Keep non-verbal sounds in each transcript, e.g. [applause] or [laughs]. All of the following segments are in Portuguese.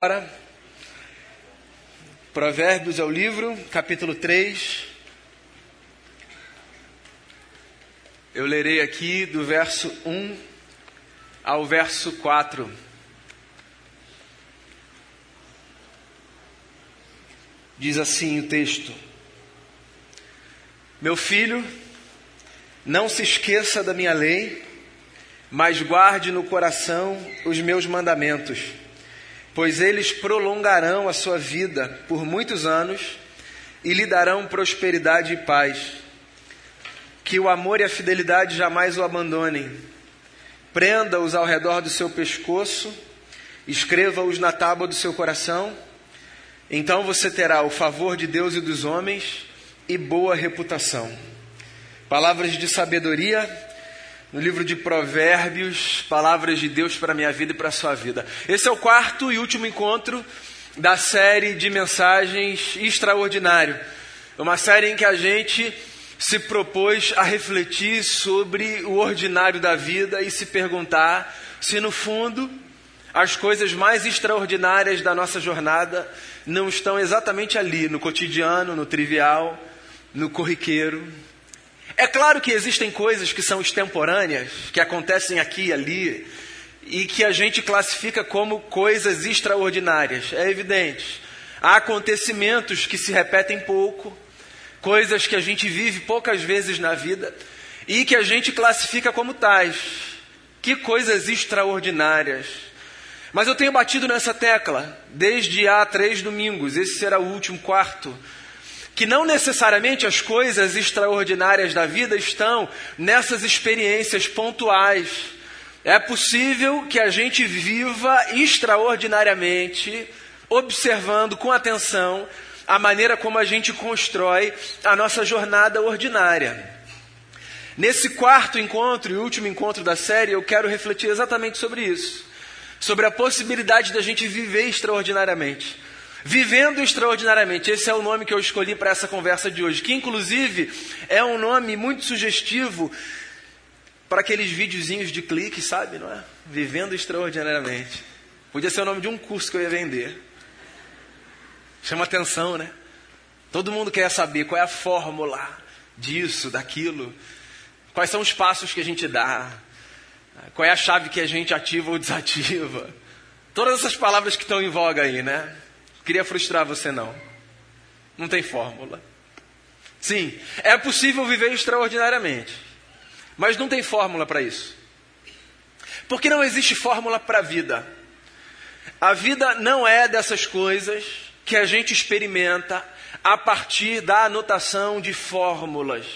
Agora, Provérbios é o livro, capítulo 3. Eu lerei aqui do verso 1 ao verso 4. Diz assim o texto: Meu filho, não se esqueça da minha lei, mas guarde no coração os meus mandamentos pois eles prolongarão a sua vida por muitos anos e lhe darão prosperidade e paz. Que o amor e a fidelidade jamais o abandonem. Prenda-os ao redor do seu pescoço, escreva-os na tábua do seu coração. Então você terá o favor de Deus e dos homens e boa reputação. Palavras de sabedoria no livro de Provérbios, palavras de Deus para a minha vida e para a sua vida. Esse é o quarto e último encontro da série de mensagens extraordinário. Uma série em que a gente se propôs a refletir sobre o ordinário da vida e se perguntar se no fundo as coisas mais extraordinárias da nossa jornada não estão exatamente ali, no cotidiano, no trivial, no corriqueiro, é claro que existem coisas que são extemporâneas, que acontecem aqui e ali, e que a gente classifica como coisas extraordinárias. É evidente. Há acontecimentos que se repetem pouco, coisas que a gente vive poucas vezes na vida, e que a gente classifica como tais. Que coisas extraordinárias. Mas eu tenho batido nessa tecla desde há três domingos, esse será o último quarto que não necessariamente as coisas extraordinárias da vida estão nessas experiências pontuais. É possível que a gente viva extraordinariamente, observando com atenção a maneira como a gente constrói a nossa jornada ordinária. Nesse quarto encontro e último encontro da série, eu quero refletir exatamente sobre isso. Sobre a possibilidade da gente viver extraordinariamente. Vivendo extraordinariamente, esse é o nome que eu escolhi para essa conversa de hoje, que inclusive é um nome muito sugestivo para aqueles videozinhos de clique, sabe, não é? Vivendo extraordinariamente. Podia ser o nome de um curso que eu ia vender. Chama atenção, né? Todo mundo quer saber qual é a fórmula disso, daquilo. Quais são os passos que a gente dá? Qual é a chave que a gente ativa ou desativa? Todas essas palavras que estão em voga aí, né? Queria frustrar você, não. Não tem fórmula. Sim, é possível viver extraordinariamente, mas não tem fórmula para isso. Porque não existe fórmula para a vida. A vida não é dessas coisas que a gente experimenta a partir da anotação de fórmulas.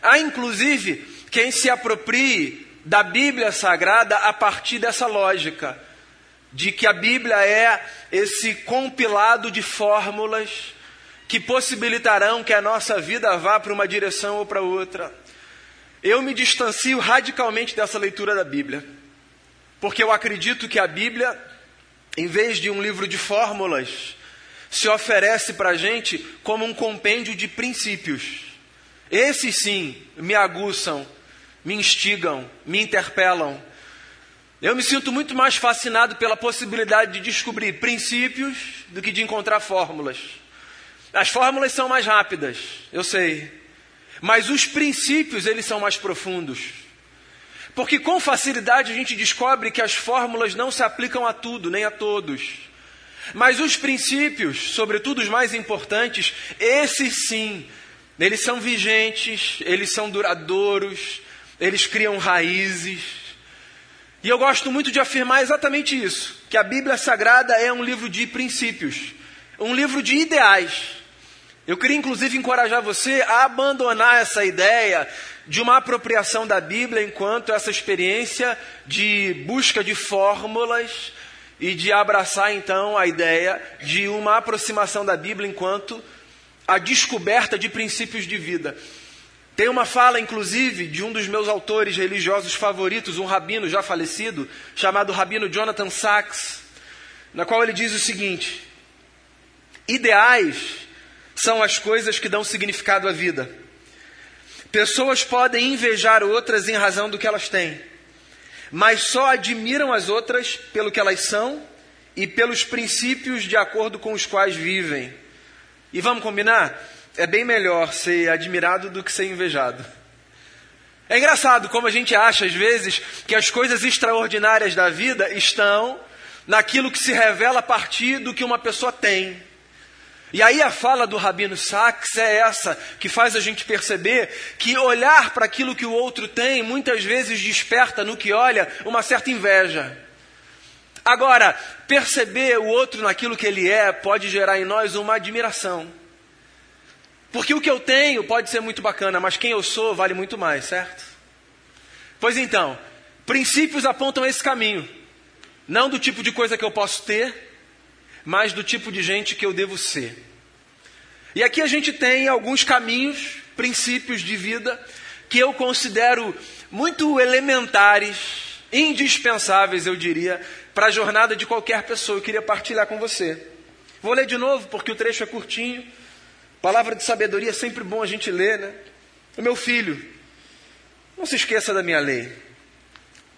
Há inclusive quem se aproprie da Bíblia Sagrada a partir dessa lógica de que a Bíblia é esse compilado de fórmulas que possibilitarão que a nossa vida vá para uma direção ou para outra. Eu me distancio radicalmente dessa leitura da Bíblia, porque eu acredito que a Bíblia, em vez de um livro de fórmulas, se oferece para a gente como um compêndio de princípios. Esses sim me aguçam, me instigam, me interpelam eu me sinto muito mais fascinado pela possibilidade de descobrir princípios do que de encontrar fórmulas. As fórmulas são mais rápidas, eu sei. Mas os princípios, eles são mais profundos. Porque com facilidade a gente descobre que as fórmulas não se aplicam a tudo, nem a todos. Mas os princípios, sobretudo os mais importantes, esses sim, eles são vigentes, eles são duradouros, eles criam raízes. E eu gosto muito de afirmar exatamente isso: que a Bíblia Sagrada é um livro de princípios, um livro de ideais. Eu queria inclusive encorajar você a abandonar essa ideia de uma apropriação da Bíblia enquanto essa experiência de busca de fórmulas e de abraçar então a ideia de uma aproximação da Bíblia enquanto a descoberta de princípios de vida. Tem uma fala, inclusive, de um dos meus autores religiosos favoritos, um rabino já falecido, chamado Rabino Jonathan Sachs, na qual ele diz o seguinte: Ideais são as coisas que dão significado à vida. Pessoas podem invejar outras em razão do que elas têm, mas só admiram as outras pelo que elas são e pelos princípios de acordo com os quais vivem. E vamos combinar? É bem melhor ser admirado do que ser invejado. É engraçado como a gente acha, às vezes, que as coisas extraordinárias da vida estão naquilo que se revela a partir do que uma pessoa tem. E aí a fala do Rabino Sachs é essa, que faz a gente perceber que olhar para aquilo que o outro tem muitas vezes desperta no que olha uma certa inveja. Agora, perceber o outro naquilo que ele é pode gerar em nós uma admiração. Porque o que eu tenho pode ser muito bacana, mas quem eu sou vale muito mais, certo? Pois então, princípios apontam esse caminho. Não do tipo de coisa que eu posso ter, mas do tipo de gente que eu devo ser. E aqui a gente tem alguns caminhos, princípios de vida que eu considero muito elementares, indispensáveis, eu diria, para a jornada de qualquer pessoa. Eu queria partilhar com você. Vou ler de novo, porque o trecho é curtinho. Palavra de sabedoria é sempre bom a gente ler, né? O meu filho, não se esqueça da minha lei.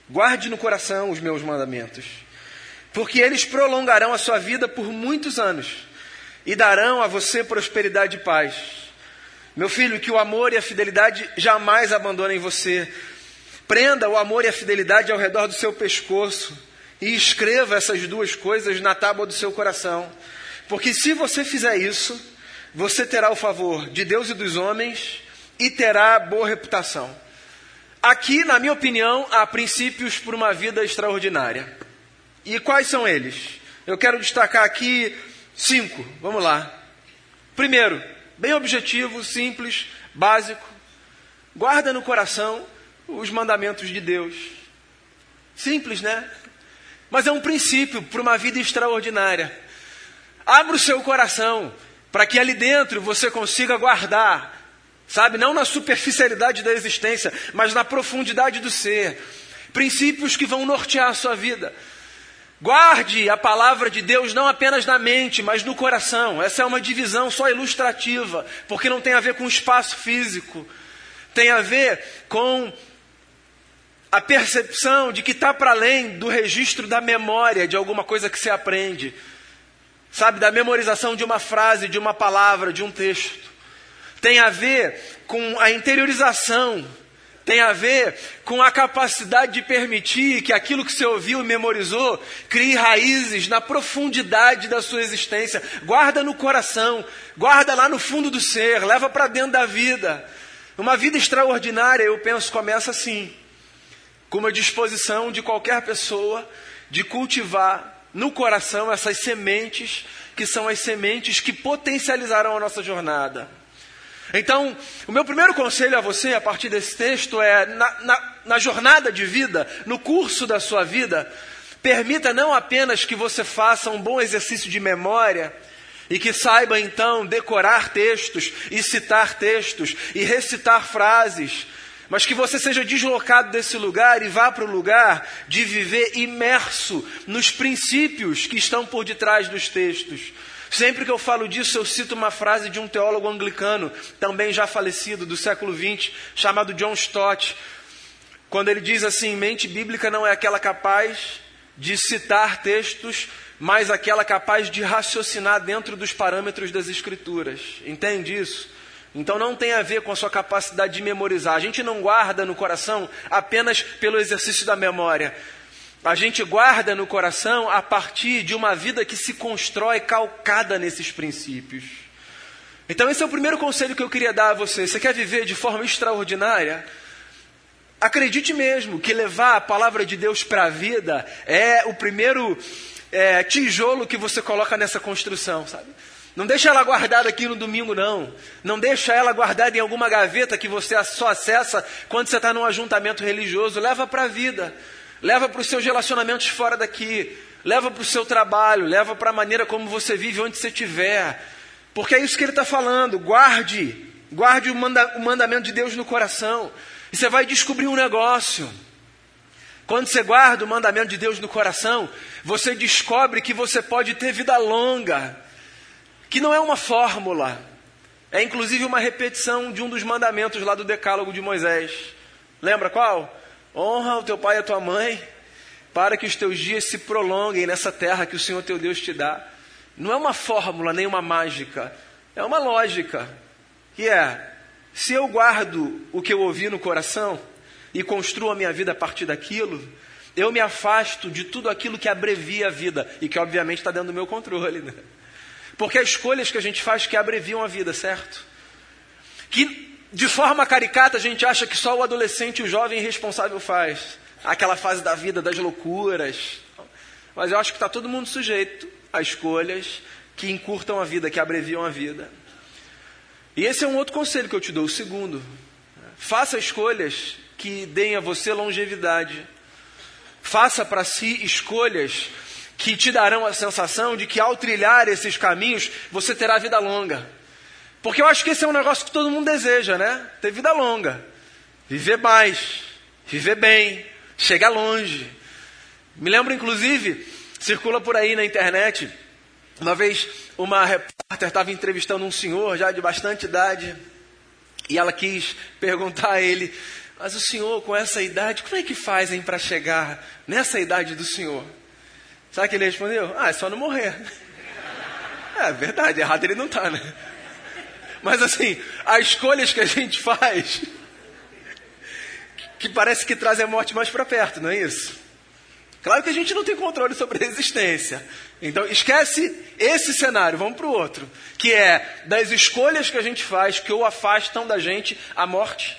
Guarde no coração os meus mandamentos porque eles prolongarão a sua vida por muitos anos e darão a você prosperidade e paz. Meu filho, que o amor e a fidelidade jamais abandonem você. Prenda o amor e a fidelidade ao redor do seu pescoço e escreva essas duas coisas na tábua do seu coração. Porque se você fizer isso, você terá o favor de Deus e dos homens e terá boa reputação. Aqui, na minha opinião, há princípios para uma vida extraordinária. E quais são eles? Eu quero destacar aqui cinco. Vamos lá. Primeiro, bem objetivo, simples, básico. Guarda no coração os mandamentos de Deus. Simples, né? Mas é um princípio para uma vida extraordinária. Abra o seu coração para que ali dentro você consiga guardar, sabe, não na superficialidade da existência, mas na profundidade do ser, princípios que vão nortear a sua vida. Guarde a palavra de Deus não apenas na mente, mas no coração. Essa é uma divisão só ilustrativa, porque não tem a ver com espaço físico. Tem a ver com a percepção de que está para além do registro da memória de alguma coisa que se aprende. Sabe, da memorização de uma frase, de uma palavra, de um texto. Tem a ver com a interiorização tem a ver com a capacidade de permitir que aquilo que você ouviu e memorizou crie raízes na profundidade da sua existência. Guarda no coração, guarda lá no fundo do ser, leva para dentro da vida. Uma vida extraordinária, eu penso, começa assim, com uma disposição de qualquer pessoa de cultivar no coração essas sementes que são as sementes que potencializarão a nossa jornada. Então, o meu primeiro conselho a você, a partir desse texto, é: na, na, na, jornada de vida, no curso da sua vida, permita não apenas que você faça um bom exercício de memória, e que saiba então decorar textos e citar textos e recitar frases, mas que você seja deslocado desse lugar e vá para o lugar de viver imerso nos princípios que estão por detrás dos textos. Sempre que eu falo disso, eu cito uma frase de um teólogo anglicano, também já falecido, do século XX, chamado John Stott, quando ele diz assim: mente bíblica não é aquela capaz de citar textos, mas aquela capaz de raciocinar dentro dos parâmetros das Escrituras. Entende isso? Então não tem a ver com a sua capacidade de memorizar. A gente não guarda no coração apenas pelo exercício da memória, a gente guarda no coração a partir de uma vida que se constrói calcada nesses princípios. Então, esse é o primeiro conselho que eu queria dar a você. Você quer viver de forma extraordinária? Acredite mesmo que levar a palavra de Deus para a vida é o primeiro é, tijolo que você coloca nessa construção, sabe? Não deixa ela guardada aqui no domingo, não. Não deixa ela guardada em alguma gaveta que você só acessa quando você está num ajuntamento religioso. Leva para a vida leva para os seus relacionamentos fora daqui, leva para o seu trabalho, leva para a maneira como você vive onde você estiver. Porque é isso que ele está falando. Guarde, guarde o, manda, o mandamento de Deus no coração. E você vai descobrir um negócio. Quando você guarda o mandamento de Deus no coração, você descobre que você pode ter vida longa, que não é uma fórmula, é inclusive uma repetição de um dos mandamentos lá do Decálogo de Moisés. Lembra qual? Honra o teu pai e a tua mãe, para que os teus dias se prolonguem nessa terra que o Senhor teu Deus te dá. Não é uma fórmula nem uma mágica, é uma lógica. Que é, se eu guardo o que eu ouvi no coração e construo a minha vida a partir daquilo, eu me afasto de tudo aquilo que abrevia a vida e que obviamente está dentro do meu controle. Né? Porque as escolhas que a gente faz que abreviam a vida, certo? Que de forma caricata a gente acha que só o adolescente e o jovem irresponsável faz. Aquela fase da vida das loucuras. Mas eu acho que está todo mundo sujeito a escolhas que encurtam a vida, que abreviam a vida. E esse é um outro conselho que eu te dou, o segundo. Faça escolhas que deem a você longevidade. Faça para si escolhas que te darão a sensação de que ao trilhar esses caminhos você terá vida longa. Porque eu acho que esse é um negócio que todo mundo deseja, né? Ter vida longa, viver mais, viver bem, chegar longe. Me lembro, inclusive, circula por aí na internet, uma vez uma repórter estava entrevistando um senhor já de bastante idade e ela quis perguntar a ele mas o senhor, com essa idade, como é que fazem para chegar nessa idade do senhor? Sabe que ele respondeu? Ah, é só não morrer. É verdade, errado ele não está, né? Mas assim, as escolhas que a gente faz, que parece que trazem a morte mais para perto, não é isso? Claro que a gente não tem controle sobre a existência. Então, esquece esse cenário, vamos para o outro, que é das escolhas que a gente faz que ou afastam da gente a morte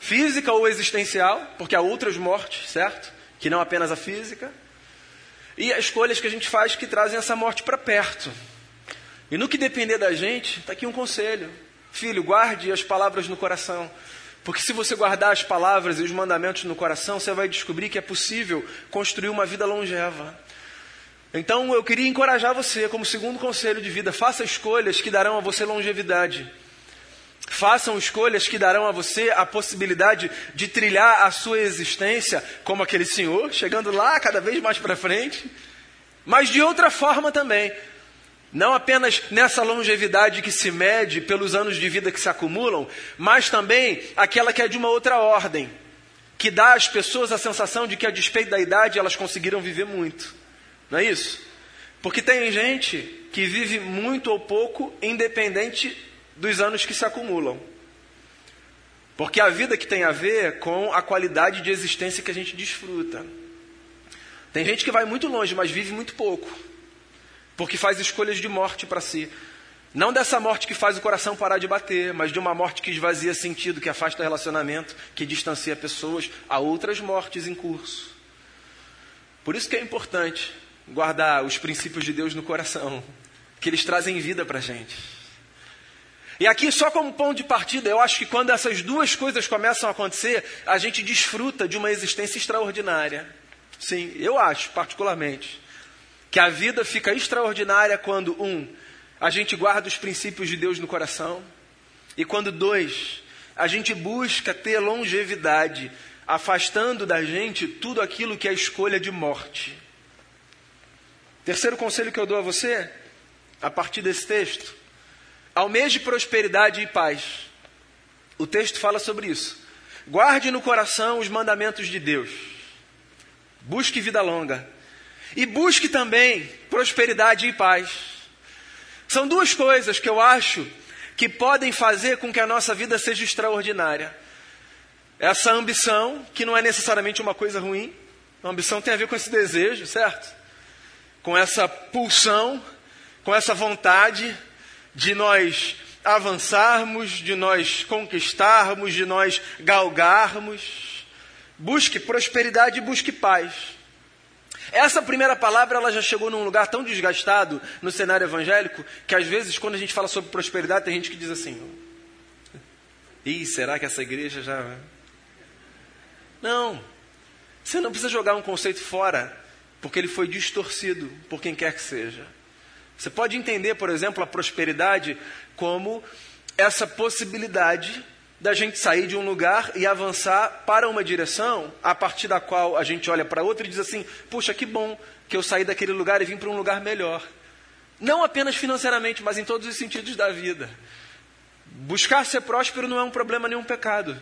física ou existencial, porque há outras mortes, certo? Que não apenas a física. E as escolhas que a gente faz que trazem essa morte para perto. E no que depender da gente, está aqui um conselho. Filho, guarde as palavras no coração. Porque se você guardar as palavras e os mandamentos no coração, você vai descobrir que é possível construir uma vida longeva. Então eu queria encorajar você, como segundo conselho de vida, faça escolhas que darão a você longevidade. Façam escolhas que darão a você a possibilidade de trilhar a sua existência como aquele senhor, chegando lá cada vez mais para frente, mas de outra forma também. Não apenas nessa longevidade que se mede pelos anos de vida que se acumulam, mas também aquela que é de uma outra ordem, que dá às pessoas a sensação de que, a despeito da idade, elas conseguiram viver muito. Não é isso? Porque tem gente que vive muito ou pouco, independente dos anos que se acumulam. Porque a vida que tem a ver com a qualidade de existência que a gente desfruta. Tem gente que vai muito longe, mas vive muito pouco. Porque faz escolhas de morte para si. Não dessa morte que faz o coração parar de bater, mas de uma morte que esvazia sentido, que afasta relacionamento, que distancia pessoas a outras mortes em curso. Por isso que é importante guardar os princípios de Deus no coração, que eles trazem vida para a gente. E aqui, só como ponto de partida, eu acho que quando essas duas coisas começam a acontecer, a gente desfruta de uma existência extraordinária. Sim, eu acho, particularmente, que a vida fica extraordinária quando, um, a gente guarda os princípios de Deus no coração, e quando, dois, a gente busca ter longevidade, afastando da gente tudo aquilo que é escolha de morte. Terceiro conselho que eu dou a você, a partir desse texto, Almeje prosperidade e paz. O texto fala sobre isso. Guarde no coração os mandamentos de Deus. Busque vida longa. E busque também prosperidade e paz. São duas coisas que eu acho que podem fazer com que a nossa vida seja extraordinária. Essa ambição, que não é necessariamente uma coisa ruim, a ambição tem a ver com esse desejo, certo? Com essa pulsão, com essa vontade de nós avançarmos, de nós conquistarmos, de nós galgarmos. Busque prosperidade e busque paz. Essa primeira palavra ela já chegou num lugar tão desgastado no cenário evangélico que às vezes quando a gente fala sobre prosperidade tem gente que diz assim: "Ih, será que essa igreja já Não. Você não precisa jogar um conceito fora, porque ele foi distorcido por quem quer que seja. Você pode entender, por exemplo, a prosperidade como essa possibilidade da gente sair de um lugar e avançar para uma direção a partir da qual a gente olha para outra e diz assim: puxa, que bom que eu saí daquele lugar e vim para um lugar melhor. Não apenas financeiramente, mas em todos os sentidos da vida. Buscar ser próspero não é um problema nem um pecado.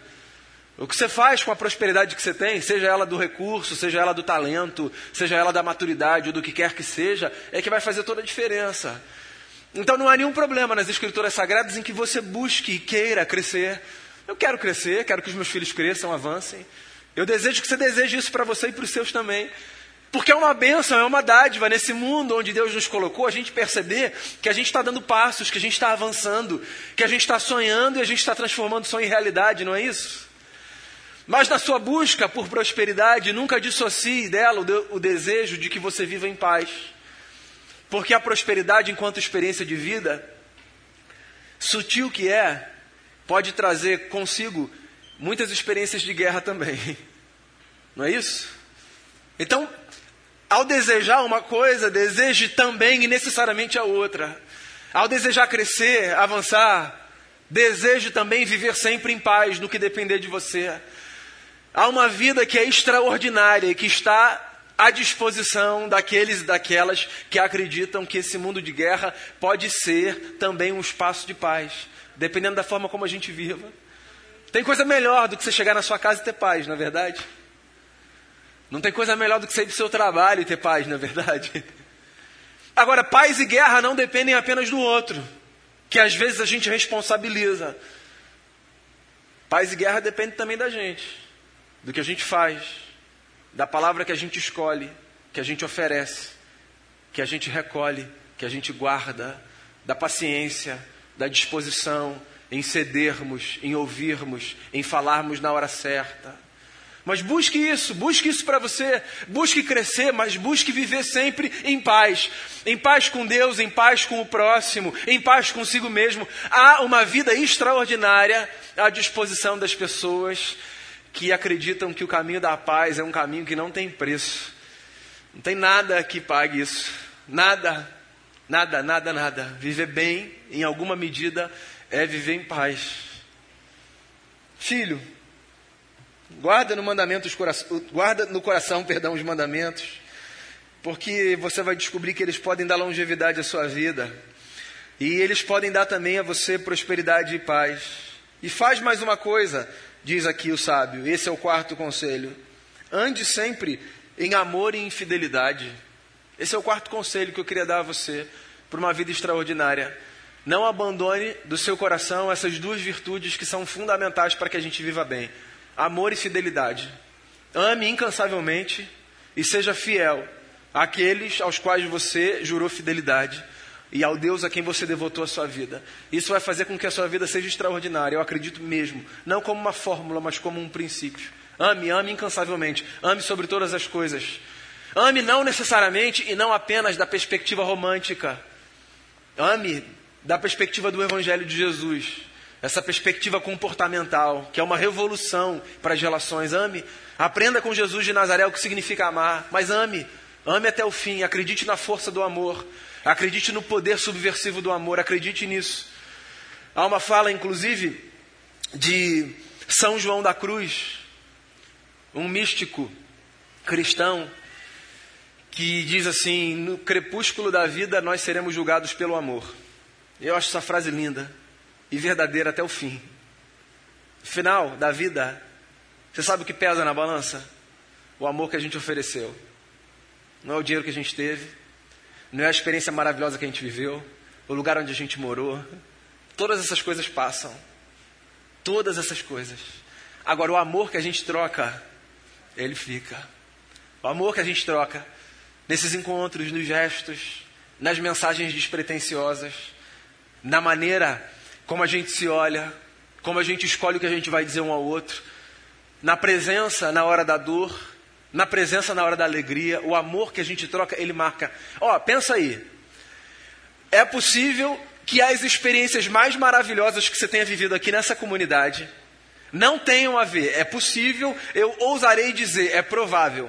O que você faz com a prosperidade que você tem, seja ela do recurso, seja ela do talento, seja ela da maturidade ou do que quer que seja, é que vai fazer toda a diferença. Então não há nenhum problema nas escrituras sagradas em que você busque e queira crescer. Eu quero crescer, quero que os meus filhos cresçam, avancem. Eu desejo que você deseje isso para você e para os seus também. Porque é uma bênção, é uma dádiva nesse mundo onde Deus nos colocou, a gente perceber que a gente está dando passos, que a gente está avançando, que a gente está sonhando e a gente está transformando sonho em realidade, não é isso? Mas na sua busca por prosperidade, nunca dissocie dela o, de, o desejo de que você viva em paz. Porque a prosperidade, enquanto experiência de vida, sutil que é, pode trazer consigo muitas experiências de guerra também. [laughs] Não é isso? Então, ao desejar uma coisa, deseje também e necessariamente a outra. Ao desejar crescer, avançar, deseje também viver sempre em paz no que depender de você. Há uma vida que é extraordinária e que está à disposição daqueles e daquelas que acreditam que esse mundo de guerra pode ser também um espaço de paz, dependendo da forma como a gente viva. Tem coisa melhor do que você chegar na sua casa e ter paz, não é verdade? Não tem coisa melhor do que sair do seu trabalho e ter paz, não é verdade? [laughs] Agora, paz e guerra não dependem apenas do outro, que às vezes a gente responsabiliza. Paz e guerra dependem também da gente, do que a gente faz, da palavra que a gente escolhe, que a gente oferece, que a gente recolhe, que a gente guarda, da paciência, da disposição em cedermos, em ouvirmos, em falarmos na hora certa. Mas busque isso, busque isso para você, busque crescer, mas busque viver sempre em paz. Em paz com Deus, em paz com o próximo, em paz consigo mesmo. Há uma vida extraordinária à disposição das pessoas que acreditam que o caminho da paz é um caminho que não tem preço. Não tem nada que pague isso. Nada, nada, nada, nada. Viver bem, em alguma medida, é viver em paz. Filho, Guarda no mandamento os guarda no coração, perdão, os mandamentos, porque você vai descobrir que eles podem dar longevidade à sua vida. E eles podem dar também a você prosperidade e paz. E faz mais uma coisa, diz aqui o sábio, esse é o quarto conselho. Ande sempre em amor e em fidelidade. Esse é o quarto conselho que eu queria dar a você para uma vida extraordinária. Não abandone do seu coração essas duas virtudes que são fundamentais para que a gente viva bem amor e fidelidade. Ame incansavelmente e seja fiel àqueles aos quais você jurou fidelidade e ao Deus a quem você devotou a sua vida. Isso vai fazer com que a sua vida seja extraordinária, eu acredito mesmo, não como uma fórmula, mas como um princípio. Ame, ame incansavelmente, ame sobre todas as coisas. Ame não necessariamente e não apenas da perspectiva romântica. Ame da perspectiva do Evangelho de Jesus essa perspectiva comportamental, que é uma revolução para as relações. Ame, aprenda com Jesus de Nazaré o que significa amar, mas ame, ame até o fim, acredite na força do amor, acredite no poder subversivo do amor, acredite nisso. Há uma fala, inclusive, de São João da Cruz, um místico cristão, que diz assim: No crepúsculo da vida nós seremos julgados pelo amor. Eu acho essa frase linda e verdadeira até o fim. Final da vida, você sabe o que pesa na balança? O amor que a gente ofereceu. Não é o dinheiro que a gente teve, não é a experiência maravilhosa que a gente viveu, o lugar onde a gente morou. Todas essas coisas passam. Todas essas coisas. Agora, o amor que a gente troca, ele fica. O amor que a gente troca nesses encontros, nos gestos, nas mensagens despretensiosas, na maneira como a gente se olha, como a gente escolhe o que a gente vai dizer um ao outro, na presença na hora da dor, na presença na hora da alegria, o amor que a gente troca, ele marca. Ó, oh, pensa aí. É possível que as experiências mais maravilhosas que você tenha vivido aqui nessa comunidade não tenham a ver. É possível, eu ousarei dizer, é provável.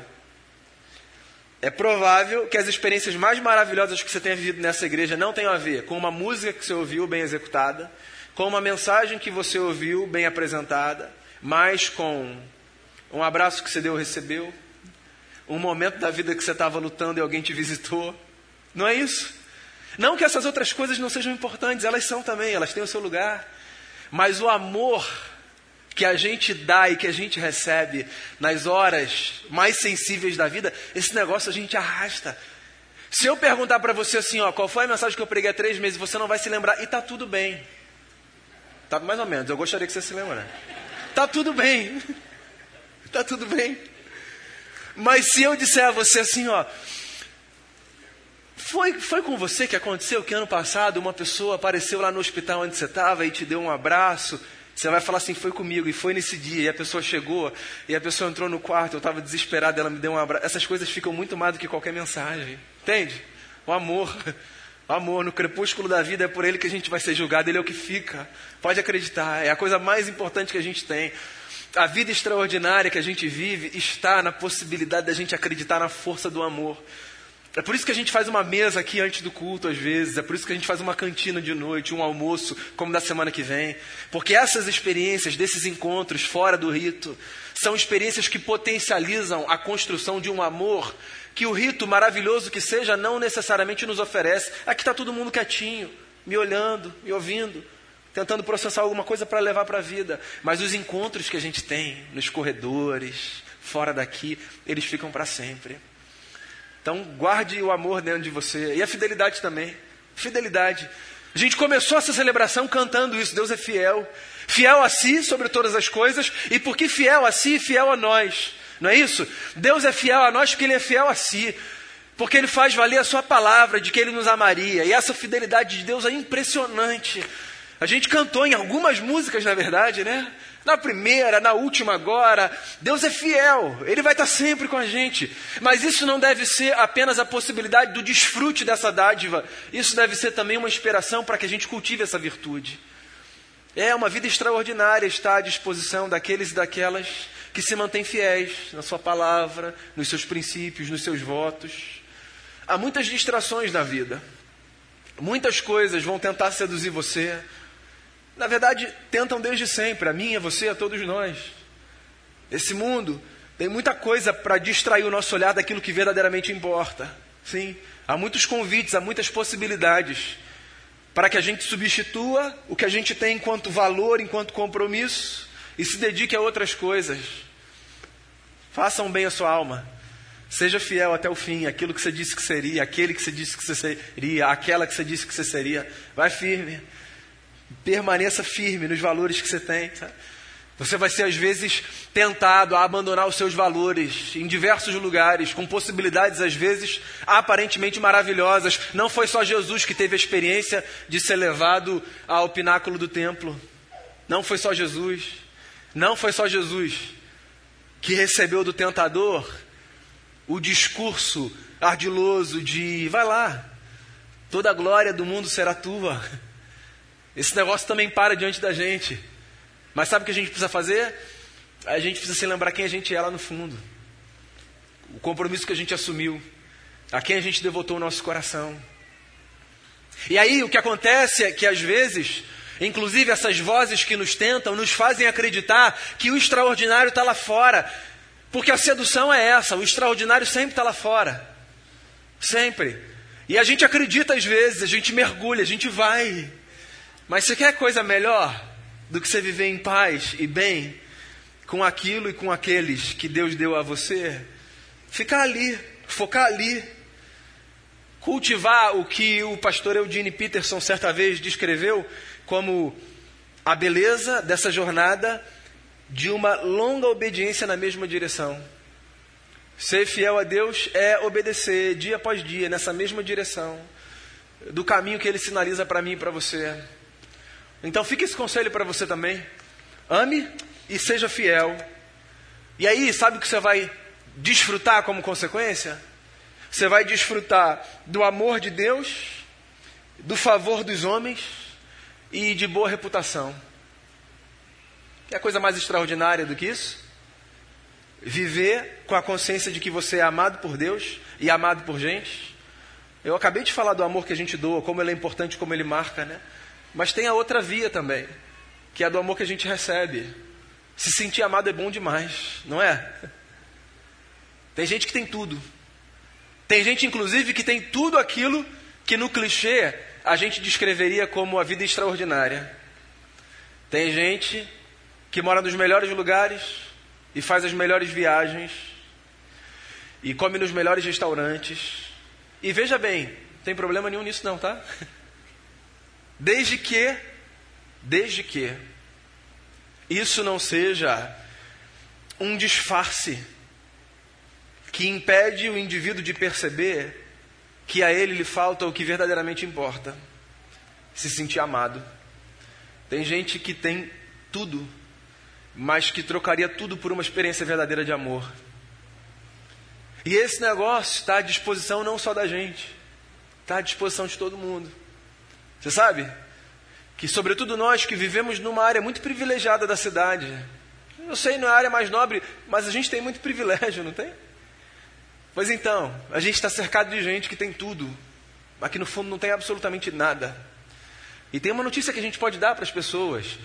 É provável que as experiências mais maravilhosas que você tenha vivido nessa igreja não tenham a ver com uma música que você ouviu bem executada, com uma mensagem que você ouviu bem apresentada, mas com um abraço que você deu ou recebeu, um momento da vida que você estava lutando e alguém te visitou. Não é isso? Não que essas outras coisas não sejam importantes, elas são também, elas têm o seu lugar. Mas o amor que a gente dá e que a gente recebe nas horas mais sensíveis da vida, esse negócio a gente arrasta. Se eu perguntar para você assim, ó, qual foi a mensagem que eu preguei há três meses, você não vai se lembrar e tá tudo bem. Tá mais ou menos. Eu gostaria que você se lembrasse. Tá tudo bem. [laughs] Tá tudo bem. Mas se eu disser a você assim, ó, foi, foi com você que aconteceu que ano passado uma pessoa apareceu lá no hospital onde você estava e te deu um abraço você vai falar assim, foi comigo, e foi nesse dia, e a pessoa chegou, e a pessoa entrou no quarto, eu estava desesperado, ela me deu um abraço. Essas coisas ficam muito mais do que qualquer mensagem. Entende? O amor. Amor, no crepúsculo da vida é por ele que a gente vai ser julgado, ele é o que fica. Pode acreditar, é a coisa mais importante que a gente tem. A vida extraordinária que a gente vive está na possibilidade da gente acreditar na força do amor. É por isso que a gente faz uma mesa aqui antes do culto, às vezes. É por isso que a gente faz uma cantina de noite, um almoço, como da semana que vem. Porque essas experiências, desses encontros fora do rito, são experiências que potencializam a construção de um amor que o rito, maravilhoso que seja, não necessariamente nos oferece. Aqui está todo mundo quietinho, me olhando, me ouvindo, tentando processar alguma coisa para levar para a vida. Mas os encontros que a gente tem nos corredores, fora daqui, eles ficam para sempre. Então, guarde o amor dentro de você. E a fidelidade também. Fidelidade. A gente começou essa celebração cantando isso. Deus é fiel. Fiel a si sobre todas as coisas. E porque fiel a si, fiel a nós. Não é isso? Deus é fiel a nós porque Ele é fiel a si. Porque Ele faz valer a Sua palavra de que Ele nos amaria. E essa fidelidade de Deus é impressionante. A gente cantou em algumas músicas, na verdade, né? Na primeira, na última agora. Deus é fiel, Ele vai estar sempre com a gente. Mas isso não deve ser apenas a possibilidade do desfrute dessa dádiva. Isso deve ser também uma inspiração para que a gente cultive essa virtude. É uma vida extraordinária estar à disposição daqueles e daquelas que se mantêm fiéis na sua palavra, nos seus princípios, nos seus votos. Há muitas distrações na vida. Muitas coisas vão tentar seduzir você, na verdade, tentam desde sempre, a mim, a você, a todos nós. Esse mundo tem muita coisa para distrair o nosso olhar daquilo que verdadeiramente importa. Sim, há muitos convites, há muitas possibilidades para que a gente substitua o que a gente tem enquanto valor, enquanto compromisso e se dedique a outras coisas. Façam bem a sua alma. Seja fiel até o fim, aquilo que você disse que seria, aquele que você disse que você seria, aquela que você disse que você seria. Vai firme. Permaneça firme nos valores que você tem. Sabe? Você vai ser, às vezes, tentado a abandonar os seus valores em diversos lugares, com possibilidades, às vezes, aparentemente maravilhosas. Não foi só Jesus que teve a experiência de ser levado ao pináculo do templo. Não foi só Jesus. Não foi só Jesus que recebeu do tentador o discurso ardiloso de: vai lá, toda a glória do mundo será tua. Esse negócio também para diante da gente. Mas sabe o que a gente precisa fazer? A gente precisa se lembrar quem a gente é lá no fundo. O compromisso que a gente assumiu. A quem a gente devotou o nosso coração. E aí o que acontece é que às vezes, inclusive essas vozes que nos tentam, nos fazem acreditar que o extraordinário está lá fora. Porque a sedução é essa, o extraordinário sempre está lá fora. Sempre. E a gente acredita às vezes, a gente mergulha, a gente vai. Mas você quer coisa melhor do que você viver em paz e bem com aquilo e com aqueles que Deus deu a você? Ficar ali, focar ali. Cultivar o que o pastor Eugene Peterson certa vez descreveu como a beleza dessa jornada de uma longa obediência na mesma direção. Ser fiel a Deus é obedecer dia após dia nessa mesma direção do caminho que ele sinaliza para mim e para você. Então fica esse conselho para você também. Ame e seja fiel. E aí, sabe o que você vai desfrutar como consequência? Você vai desfrutar do amor de Deus, do favor dos homens e de boa reputação. Que é coisa mais extraordinária do que isso? Viver com a consciência de que você é amado por Deus e amado por gente. Eu acabei de falar do amor que a gente doa, como ele é importante, como ele marca, né? Mas tem a outra via também, que é do amor que a gente recebe. Se sentir amado é bom demais, não é? Tem gente que tem tudo. Tem gente, inclusive, que tem tudo aquilo que no clichê a gente descreveria como a vida extraordinária. Tem gente que mora nos melhores lugares e faz as melhores viagens e come nos melhores restaurantes. E veja bem, não tem problema nenhum nisso não, tá? [laughs] Desde que, desde que isso não seja um disfarce que impede o indivíduo de perceber que a ele lhe falta o que verdadeiramente importa: se sentir amado. Tem gente que tem tudo, mas que trocaria tudo por uma experiência verdadeira de amor. E esse negócio está à disposição não só da gente, está à disposição de todo mundo. Você sabe? Que, sobretudo nós que vivemos numa área muito privilegiada da cidade, eu sei, não é a área mais nobre, mas a gente tem muito privilégio, não tem? Pois então, a gente está cercado de gente que tem tudo, mas que no fundo não tem absolutamente nada. E tem uma notícia que a gente pode dar para as pessoas: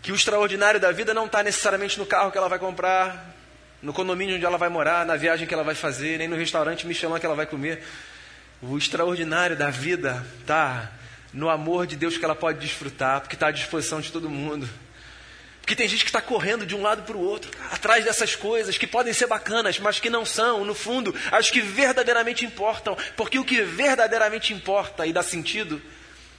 que o extraordinário da vida não está necessariamente no carro que ela vai comprar, no condomínio onde ela vai morar, na viagem que ela vai fazer, nem no restaurante Michelin que ela vai comer. O extraordinário da vida está no amor de Deus que ela pode desfrutar, porque está à disposição de todo mundo. Porque tem gente que está correndo de um lado para o outro, atrás dessas coisas que podem ser bacanas, mas que não são, no fundo, as que verdadeiramente importam. Porque o que verdadeiramente importa e dá sentido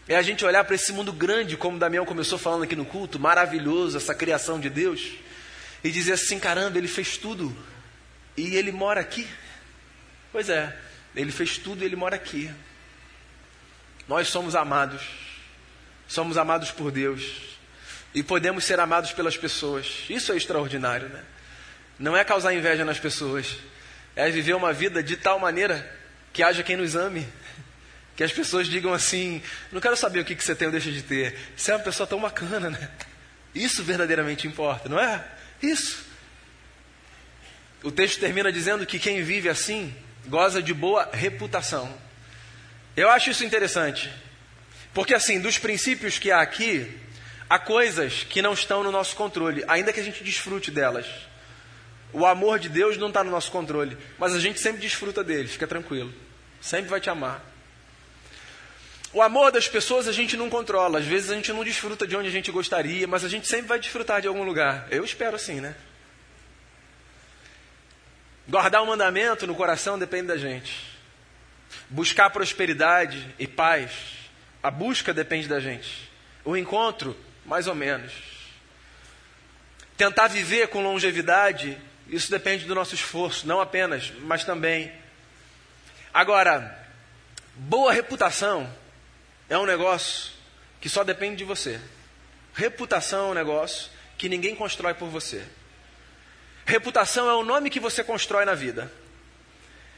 é a gente olhar para esse mundo grande, como o Damião começou falando aqui no culto, maravilhoso, essa criação de Deus, e dizer assim: caramba, ele fez tudo e ele mora aqui. Pois é, ele fez tudo e ele mora aqui. Nós somos amados, somos amados por Deus e podemos ser amados pelas pessoas. Isso é extraordinário, né? Não é causar inveja nas pessoas, é viver uma vida de tal maneira que haja quem nos ame. [laughs] Que as pessoas digam assim: não quero saber o que, você tem ou deixa de ter. Você é uma pessoa tão bacana, né? Isso verdadeiramente importa, não é? Isso. O texto termina dizendo que quem vive assim goza de boa reputação. Eu acho isso interessante. Porque, assim, dos princípios que há aqui, Há coisas que não estão no nosso controle, ainda que a gente desfrute delas. O amor de Deus não está no nosso controle, mas a gente sempre desfruta dele, fica tranquilo. Sempre vai te amar. O amor das pessoas a gente não controla, às vezes a gente não desfruta de onde a gente gostaria, mas a gente sempre vai desfrutar de algum lugar. Eu espero assim, né? Guardar o um mandamento no coração depende da gente. Buscar prosperidade e paz, a busca depende da gente. O encontro mais ou menos. Tentar viver com longevidade, isso depende do nosso esforço, não apenas, mas também. Agora, boa reputação é um negócio que só depende de você. Reputação é um negócio que ninguém constrói por você. Reputação é o nome que você constrói na vida.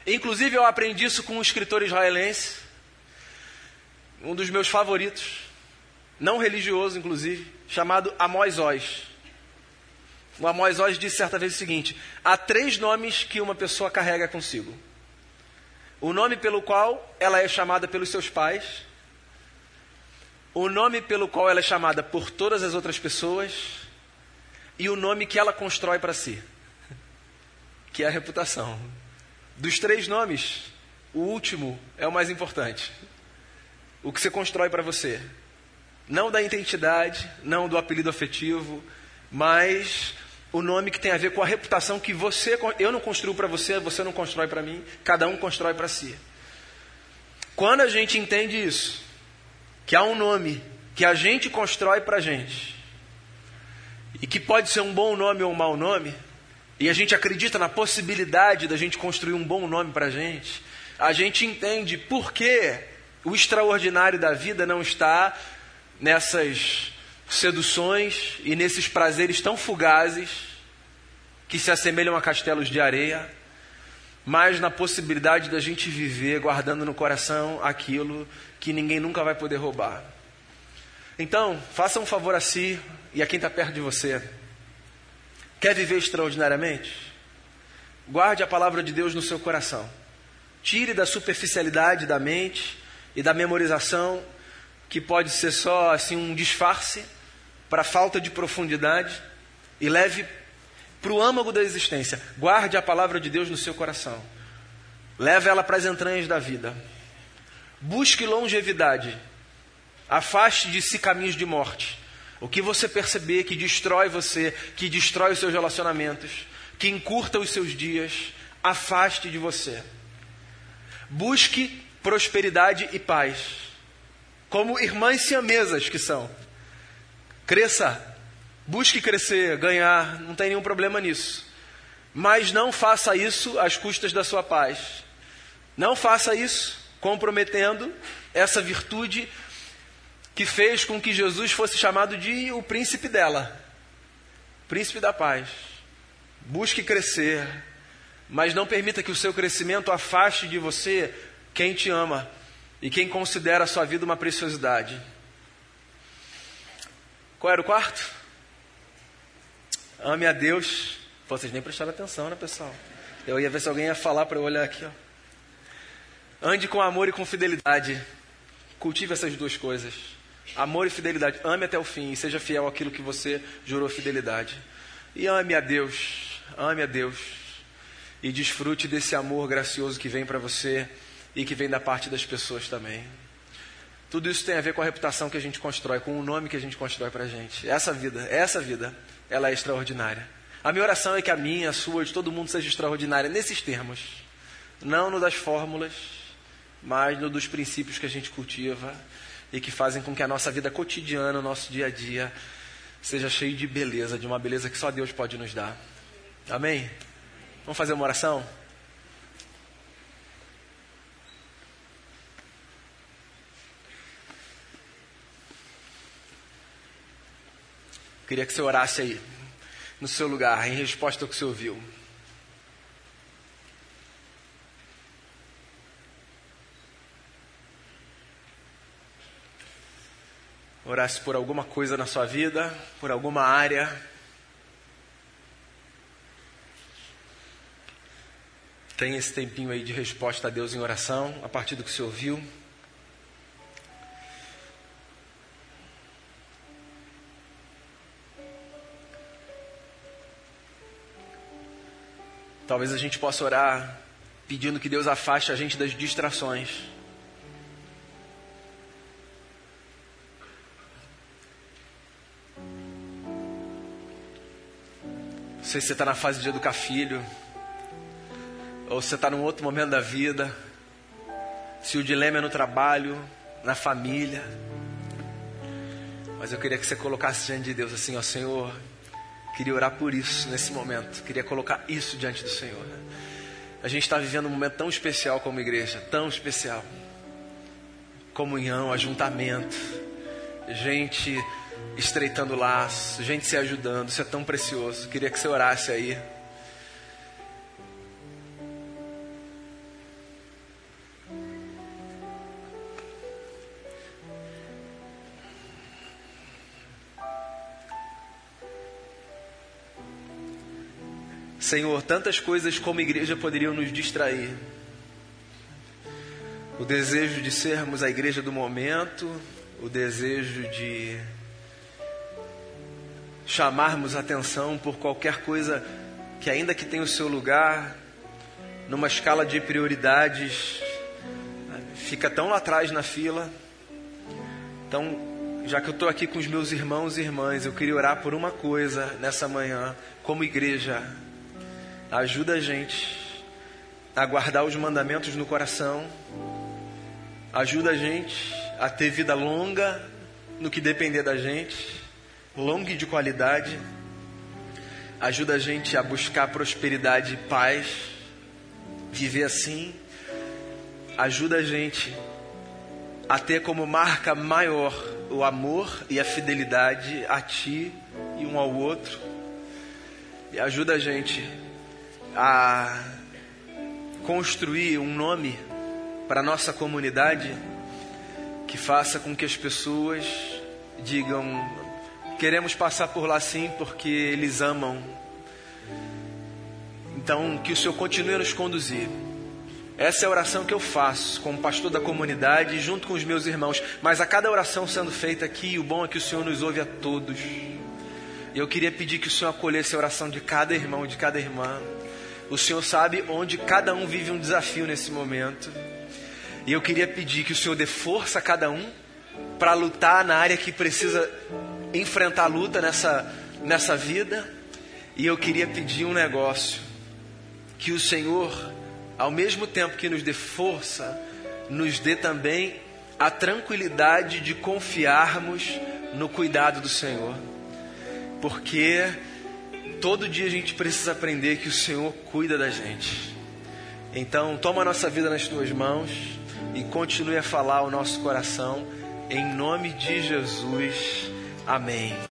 Inclusive, eu aprendi isso com um escritor israelense, um dos meus favoritos, não religioso inclusive, chamado Amós Oz. O Amós Oz disse certa vez o seguinte: há três nomes que uma pessoa carrega consigo. O nome pelo qual ela é chamada pelos seus pais, o nome pelo qual ela é chamada por todas as outras pessoas e o nome que ela constrói para si, [laughs] que é a reputação. Dos três nomes, o último é o mais importante. O que você constrói para você. Não da identidade, não do apelido afetivo, mas o nome que tem a ver com a reputação que você, eu não construo para você, você não constrói para mim, cada um constrói para si. Quando a gente entende isso, que há um nome que a gente constrói para a gente, e que pode ser um bom nome ou um mau nome, e a gente acredita na possibilidade da gente construir um bom nome para a gente, a gente entende por que o extraordinário da vida não está nessas seduções e nesses prazeres tão fugazes que se assemelham a castelos de areia, mas na possibilidade da gente viver guardando no coração aquilo que ninguém nunca vai poder roubar. Então, faça um favor a si e a quem está perto de você. Quer viver extraordinariamente? Guarde a palavra de Deus no seu coração. Tire da superficialidade da mente e da memorização que pode ser só assim um disfarce para falta de profundidade e leve para o âmago da existência. Guarde a palavra de Deus no seu coração. Leve ela para as entranhas da vida. Busque longevidade. Afaste de si caminhos de morte. O que você perceber que destrói você, que destrói os seus relacionamentos, que encurta os seus dias, afaste de você. Busque prosperidade e paz, como irmãs siamesas que são. Cresça, busque crescer, ganhar, não tem nenhum problema nisso. Mas não faça isso às custas da sua paz. Não faça isso comprometendo essa virtude que fez com que Jesus fosse chamado de o príncipe dela, príncipe da paz. Busque crescer, mas não permita que o seu crescimento afaste de você quem te ama e quem considera a sua vida uma preciosidade. Qual era o quarto? Ame a Deus. Vocês nem prestaram atenção, né, pessoal? Eu ia ver se alguém ia falar para eu olhar aqui, ó. Ande com amor e com fidelidade. Cultive essas duas coisas. Amor e fidelidade. Ame até o fim e seja fiel àquilo que você jurou fidelidade. E ame a Deus. Ame a Deus. E desfrute desse amor gracioso que vem para você e que vem da parte das pessoas também. Tudo isso tem a ver com a reputação que a gente constrói, com o nome que a gente constrói para a gente. Essa vida, essa vida, ela é extraordinária. A minha oração é que a minha, a sua, de todo mundo seja extraordinária nesses termos. Não no das fórmulas, mas no dos princípios que a gente cultiva e que fazem com que a nossa vida cotidiana, o nosso dia a dia, seja cheio de beleza, de uma beleza que só Deus pode nos dar. Amém? Vamos fazer uma oração? Queria que você orasse aí, no seu lugar, em resposta ao que você ouviu. orasse por alguma coisa na sua vida, por alguma área. Tem esse tempinho aí de resposta a Deus em oração, a partir do que você ouviu. Talvez a gente possa orar pedindo que Deus afaste a gente das distrações. sei se você está na fase de educar filho, ou se você está num outro momento da vida, se o dilema é no trabalho, na família. Mas eu queria que você colocasse diante de Deus assim, ó Senhor, queria orar por isso nesse momento, queria colocar isso diante do Senhor. A gente está vivendo um momento tão especial como igreja, tão especial. Comunhão, ajuntamento, gente estreitando laços, gente se ajudando. Isso é tão precioso. Queria que você orasse aí. Senhor, tantas coisas como igreja poderiam nos distrair. O desejo de sermos a igreja do momento, o desejo de chamarmos atenção por qualquer coisa que, ainda que tenha o seu lugar, numa escala de prioridades, fica tão lá atrás na fila. Então, já que eu estou aqui com os meus irmãos e irmãs, eu queria orar por uma coisa nessa manhã, como igreja. Ajuda a gente a guardar os mandamentos no coração. Ajuda a gente a ter vida longa no que depender da gente longa e de qualidade. Ajuda a gente a buscar prosperidade e paz, viver assim. Ajuda a gente a ter como marca maior o amor e a fidelidade a ti e um ao outro. E ajuda a gente a construir um nome para nossa comunidade que faça com que as pessoas digam Queremos passar por lá sim, porque eles amam. Então, que o Senhor continue a nos conduzir. Essa é a oração que eu faço como pastor da comunidade, junto com os meus irmãos. Mas a cada oração sendo feita aqui, o bom é que o Senhor nos ouve a todos. E eu queria pedir que o Senhor acolhesse a oração de cada irmão, de cada irmã. O Senhor sabe onde cada um vive um desafio nesse momento. E eu queria pedir que o Senhor dê força a cada um para lutar na área que precisa enfrentar a luta nessa, nessa vida. E eu queria pedir um negócio: que o Senhor, ao mesmo tempo que nos dê força, nos dê também a tranquilidade de confiarmos no cuidado do Senhor. Porque todo dia a gente precisa aprender que o Senhor cuida da gente. Então, toma a nossa vida nas tuas mãos e continue a falar o nosso coração. Em nome de Jesus. Amém.